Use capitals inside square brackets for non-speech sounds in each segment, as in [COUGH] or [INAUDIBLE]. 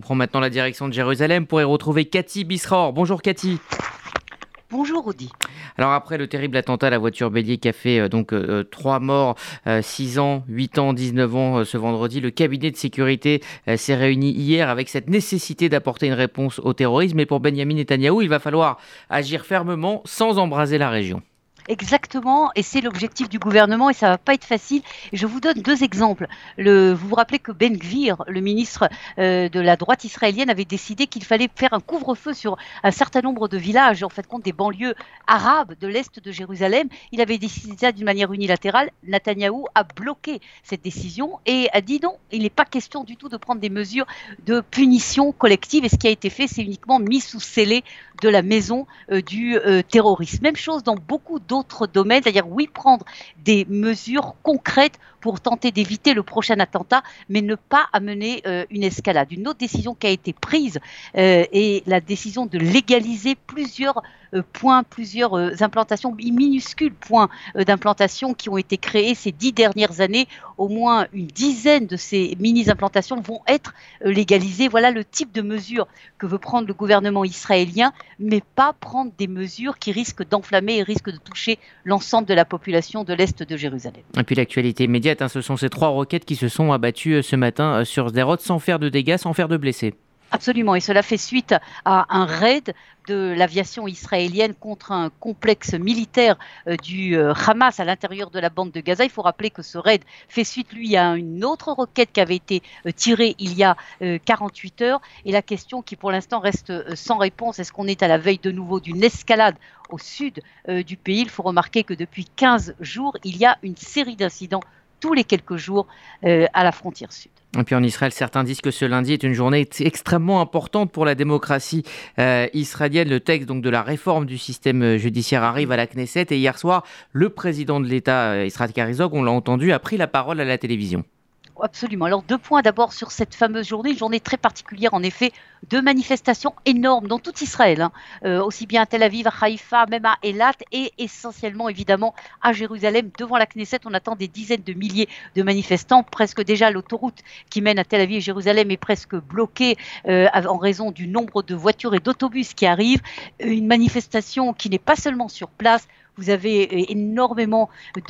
on prend maintenant la direction de Jérusalem pour y retrouver Cathy Bisraor. Bonjour Cathy. Bonjour Audi. Alors après le terrible attentat à la voiture bélier qui a fait euh, donc euh, trois morts, 6 euh, ans, 8 ans, 19 ans ce vendredi, le cabinet de sécurité s'est réuni hier avec cette nécessité d'apporter une réponse au terrorisme. Et pour Benjamin Netanyahou, il va falloir agir fermement sans embraser la région. Exactement, et c'est l'objectif du gouvernement et ça va pas être facile. Je vous donne deux exemples. Le, vous vous rappelez que Ben Gvir, le ministre euh, de la droite israélienne, avait décidé qu'il fallait faire un couvre-feu sur un certain nombre de villages, en fait compte des banlieues arabes de l'est de Jérusalem. Il avait décidé ça d'une manière unilatérale. Netanyahou a bloqué cette décision et a dit non, il n'est pas question du tout de prendre des mesures de punition collective. Et ce qui a été fait, c'est uniquement mis sous scellé de la maison euh, du euh, terrorisme. Même chose dans beaucoup d'autres domaines, c'est-à-dire oui, prendre des mesures concrètes pour tenter d'éviter le prochain attentat, mais ne pas amener euh, une escalade. Une autre décision qui a été prise euh, est la décision de légaliser plusieurs euh, points, plusieurs implantations, minuscules points d'implantation qui ont été créés ces dix dernières années. Au moins une dizaine de ces mini-implantations vont être légalisées. Voilà le type de mesures que veut prendre le gouvernement israélien, mais pas prendre des mesures qui risquent d'enflammer et risquent de toucher l'ensemble de la population de l'Est de Jérusalem. Et puis l'actualité hein, ce sont ces trois roquettes qui se sont abattues euh, ce matin euh, sur Sderot sans faire de dégâts, sans faire de blessés. Absolument, et cela fait suite à un raid de l'aviation israélienne contre un complexe militaire euh, du Hamas à l'intérieur de la bande de Gaza. Il faut rappeler que ce raid fait suite, lui, à une autre roquette qui avait été tirée il y a 48 heures. Et la question qui, pour l'instant, reste sans réponse, est-ce qu'on est à la veille de nouveau d'une escalade au sud du pays? Il faut remarquer que depuis 15 jours, il y a une série d'incidents tous les quelques jours euh, à la frontière sud. Et puis en Israël, certains disent que ce lundi est une journée extrêmement importante pour la démocratie euh, israélienne. Le texte donc de la réforme du système euh, judiciaire arrive à la Knesset et hier soir, le président de l'État, Israël Karizog, on l'a entendu, a pris la parole à la télévision. Absolument. Alors deux points d'abord sur cette fameuse journée, une journée très particulière en effet, de manifestations énormes dans tout Israël, hein. euh, aussi bien à Tel Aviv, à Haïfa, même à Elat et essentiellement évidemment à Jérusalem. Devant la Knesset, on attend des dizaines de milliers de manifestants. Presque déjà l'autoroute qui mène à Tel Aviv et Jérusalem est presque bloquée euh, en raison du nombre de voitures et d'autobus qui arrivent. Une manifestation qui n'est pas seulement sur place, vous avez euh, énormément [CLEARS THROAT]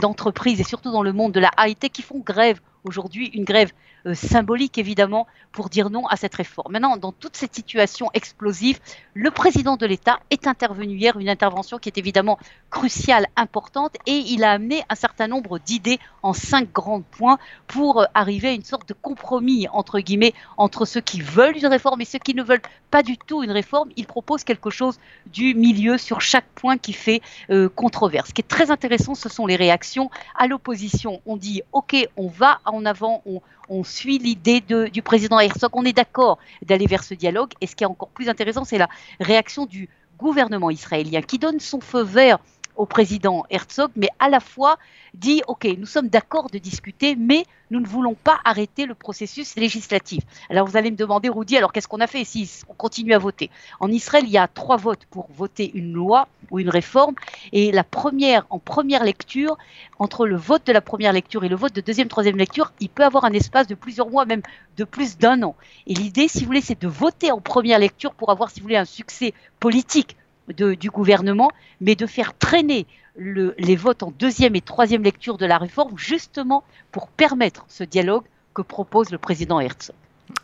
d'entreprises et surtout dans le monde de la high-tech qui font grève aujourd'hui, une grève symbolique évidemment pour dire non à cette réforme. Maintenant, dans toute cette situation explosive, le président de l'État est intervenu hier, une intervention qui est évidemment cruciale, importante, et il a amené un certain nombre d'idées en cinq grands points pour euh, arriver à une sorte de compromis entre guillemets entre ceux qui veulent une réforme et ceux qui ne veulent pas du tout une réforme. Il propose quelque chose du milieu sur chaque point qui fait euh, controverse. Ce qui est très intéressant, ce sont les réactions à l'opposition. On dit OK, on va en avant, on, on suit l'idée du président Herzog, on est d'accord d'aller vers ce dialogue. Et ce qui est encore plus intéressant, c'est la réaction du gouvernement israélien qui donne son feu vert au président Herzog, mais à la fois dit, OK, nous sommes d'accord de discuter, mais nous ne voulons pas arrêter le processus législatif. Alors vous allez me demander, Rudy, alors qu'est-ce qu'on a fait si on continue à voter? En Israël, il y a trois votes pour voter une loi ou une réforme, et la première, en première lecture, entre le vote de la première lecture et le vote de deuxième, troisième lecture, il peut avoir un espace de plusieurs mois, même de plus d'un an. Et l'idée, si vous voulez, c'est de voter en première lecture pour avoir, si vous voulez, un succès politique du gouvernement, mais de faire traîner les votes en deuxième et troisième lecture de la réforme, justement pour permettre ce dialogue que propose le président Herzog.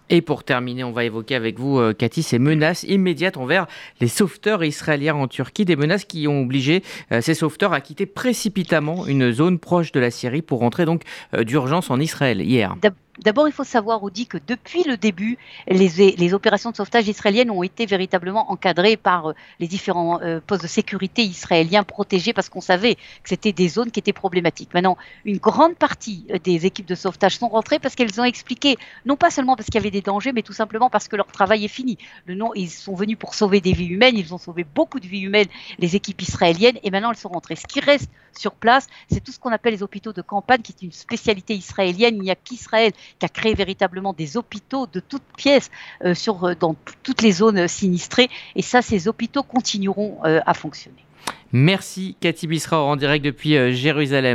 Et pour terminer, on va évoquer avec vous, euh, Cathy, ces menaces immédiates envers les sauveteurs israéliens en Turquie, des menaces qui ont obligé euh, ces sauveteurs à quitter précipitamment une zone proche de la Syrie pour rentrer donc euh, d'urgence en Israël hier. D'abord, il faut savoir, Audi, que depuis le début, les, opérations de sauvetage israéliennes ont été véritablement encadrées par euh, les différents euh, postes de sécurité israéliens protégés parce qu'on savait que c'était des zones qui étaient problématiques. Maintenant, une grande partie euh, des équipes de sauvetage sont rentrées parce qu'elles ont expliqué, non pas seulement parce qu'il y avait des dangers, mais tout simplement parce que leur travail est fini. Le ils sont venus pour sauver des vies humaines, ils ont sauvé beaucoup de vies humaines, les équipes israéliennes, et maintenant elles sont rentrées. Ce qui reste sur place, c'est tout ce qu'on appelle les hôpitaux de campagne, qui est une spécialité israélienne. Il n'y a qu'Israël qui a créé véritablement des hôpitaux de toutes pièces euh, euh, dans toutes les zones sinistrées. Et ça, ces hôpitaux continueront euh, à fonctionner. Merci Cathy Bisra en direct depuis Jérusalem.